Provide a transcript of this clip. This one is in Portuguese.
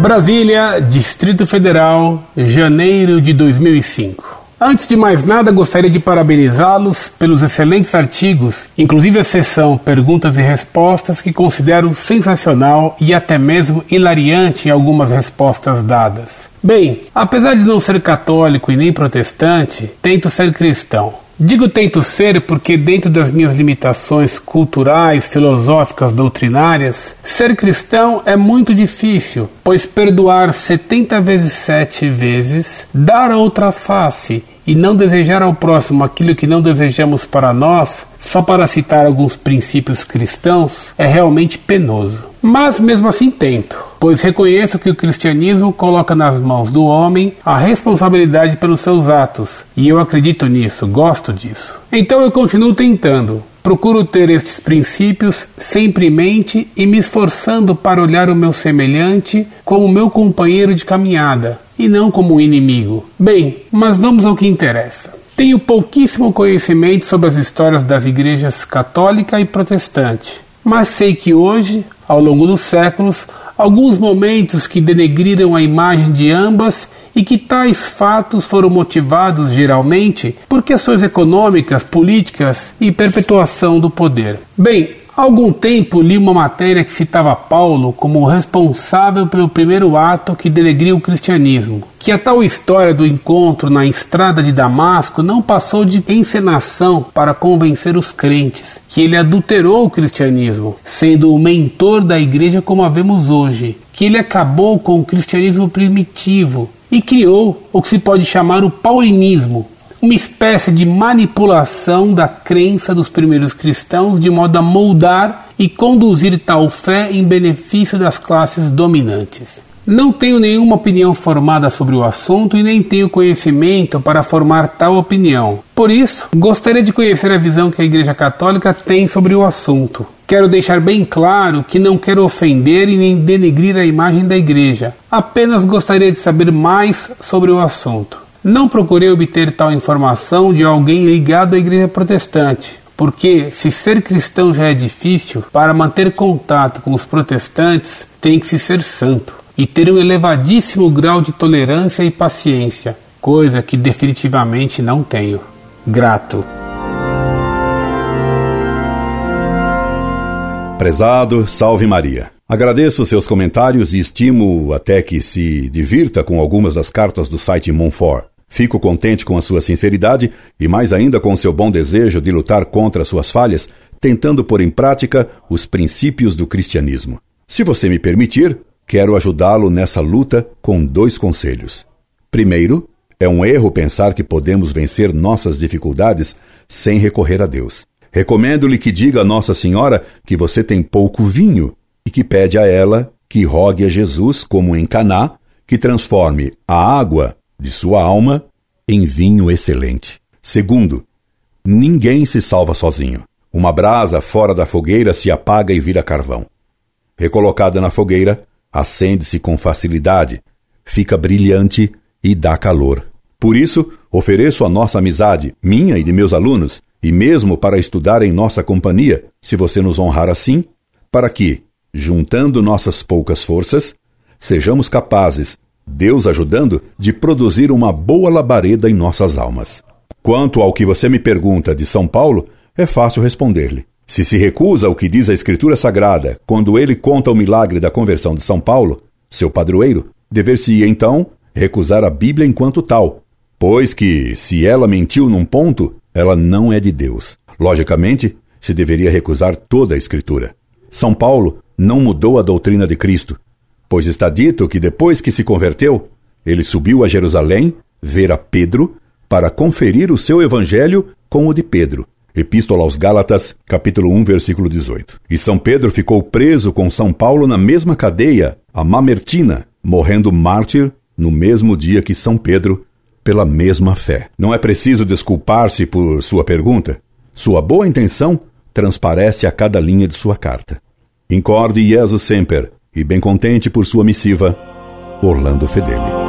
Brasília, Distrito Federal, janeiro de 2005. Antes de mais nada, gostaria de parabenizá-los pelos excelentes artigos, inclusive a sessão Perguntas e Respostas, que considero sensacional e até mesmo hilariante em algumas respostas dadas. Bem, apesar de não ser católico e nem protestante, tento ser cristão. Digo tento ser porque, dentro das minhas limitações culturais, filosóficas, doutrinárias, ser cristão é muito difícil, pois perdoar 70 vezes 7 vezes, dar outra face e não desejar ao próximo aquilo que não desejamos para nós, só para citar alguns princípios cristãos, é realmente penoso. Mas mesmo assim tento, pois reconheço que o cristianismo coloca nas mãos do homem a responsabilidade pelos seus atos, e eu acredito nisso, gosto disso. Então eu continuo tentando, Procuro ter estes princípios sempre em mente e me esforçando para olhar o meu semelhante como meu companheiro de caminhada e não como um inimigo. Bem, mas vamos ao que interessa. Tenho pouquíssimo conhecimento sobre as histórias das igrejas católica e protestante, mas sei que hoje, ao longo dos séculos, alguns momentos que denegriram a imagem de ambas e que tais fatos foram motivados geralmente por questões econômicas, políticas e perpetuação do poder. Bem, Há algum tempo li uma matéria que citava Paulo como responsável pelo primeiro ato que denegriu o cristianismo. Que a tal história do encontro na estrada de Damasco não passou de encenação para convencer os crentes, que ele adulterou o cristianismo, sendo o mentor da igreja como a vemos hoje, que ele acabou com o cristianismo primitivo e criou o que se pode chamar o paulinismo, uma espécie de manipulação da crença dos primeiros cristãos de modo a moldar e conduzir tal fé em benefício das classes dominantes. Não tenho nenhuma opinião formada sobre o assunto e nem tenho conhecimento para formar tal opinião. Por isso, gostaria de conhecer a visão que a Igreja Católica tem sobre o assunto. Quero deixar bem claro que não quero ofender e nem denegrir a imagem da Igreja, apenas gostaria de saber mais sobre o assunto. Não procurei obter tal informação de alguém ligado à igreja protestante, porque se ser cristão já é difícil, para manter contato com os protestantes tem que se ser santo e ter um elevadíssimo grau de tolerância e paciência, coisa que definitivamente não tenho. Grato. Prezado, salve Maria. Agradeço seus comentários e estimo até que se divirta com algumas das cartas do site Monfort. Fico contente com a sua sinceridade e mais ainda com o seu bom desejo de lutar contra suas falhas, tentando pôr em prática os princípios do cristianismo. Se você me permitir, quero ajudá-lo nessa luta com dois conselhos. Primeiro, é um erro pensar que podemos vencer nossas dificuldades sem recorrer a Deus. Recomendo-lhe que diga a Nossa Senhora que você tem pouco vinho e que pede a ela que rogue a Jesus, como em Caná, que transforme a água de sua alma em vinho excelente. Segundo, ninguém se salva sozinho. Uma brasa fora da fogueira se apaga e vira carvão. Recolocada na fogueira, acende-se com facilidade, fica brilhante e dá calor. Por isso, ofereço a nossa amizade, minha e de meus alunos, e mesmo para estudar em nossa companhia, se você nos honrar assim, para que, juntando nossas poucas forças, sejamos capazes Deus ajudando, de produzir uma boa labareda em nossas almas. Quanto ao que você me pergunta de São Paulo, é fácil responder-lhe. Se se recusa o que diz a Escritura Sagrada quando ele conta o milagre da conversão de São Paulo, seu padroeiro, dever-se-ia então recusar a Bíblia enquanto tal, pois que, se ela mentiu num ponto, ela não é de Deus. Logicamente, se deveria recusar toda a Escritura. São Paulo não mudou a doutrina de Cristo, Pois está dito que depois que se converteu, ele subiu a Jerusalém ver a Pedro para conferir o seu evangelho com o de Pedro. Epístola aos Gálatas, capítulo 1, versículo 18. E São Pedro ficou preso com São Paulo na mesma cadeia, a Mamertina, morrendo mártir no mesmo dia que São Pedro, pela mesma fé. Não é preciso desculpar-se por sua pergunta. Sua boa intenção transparece a cada linha de sua carta. Incorde Jesus Semper, e bem contente por sua missiva, Orlando Fedeli.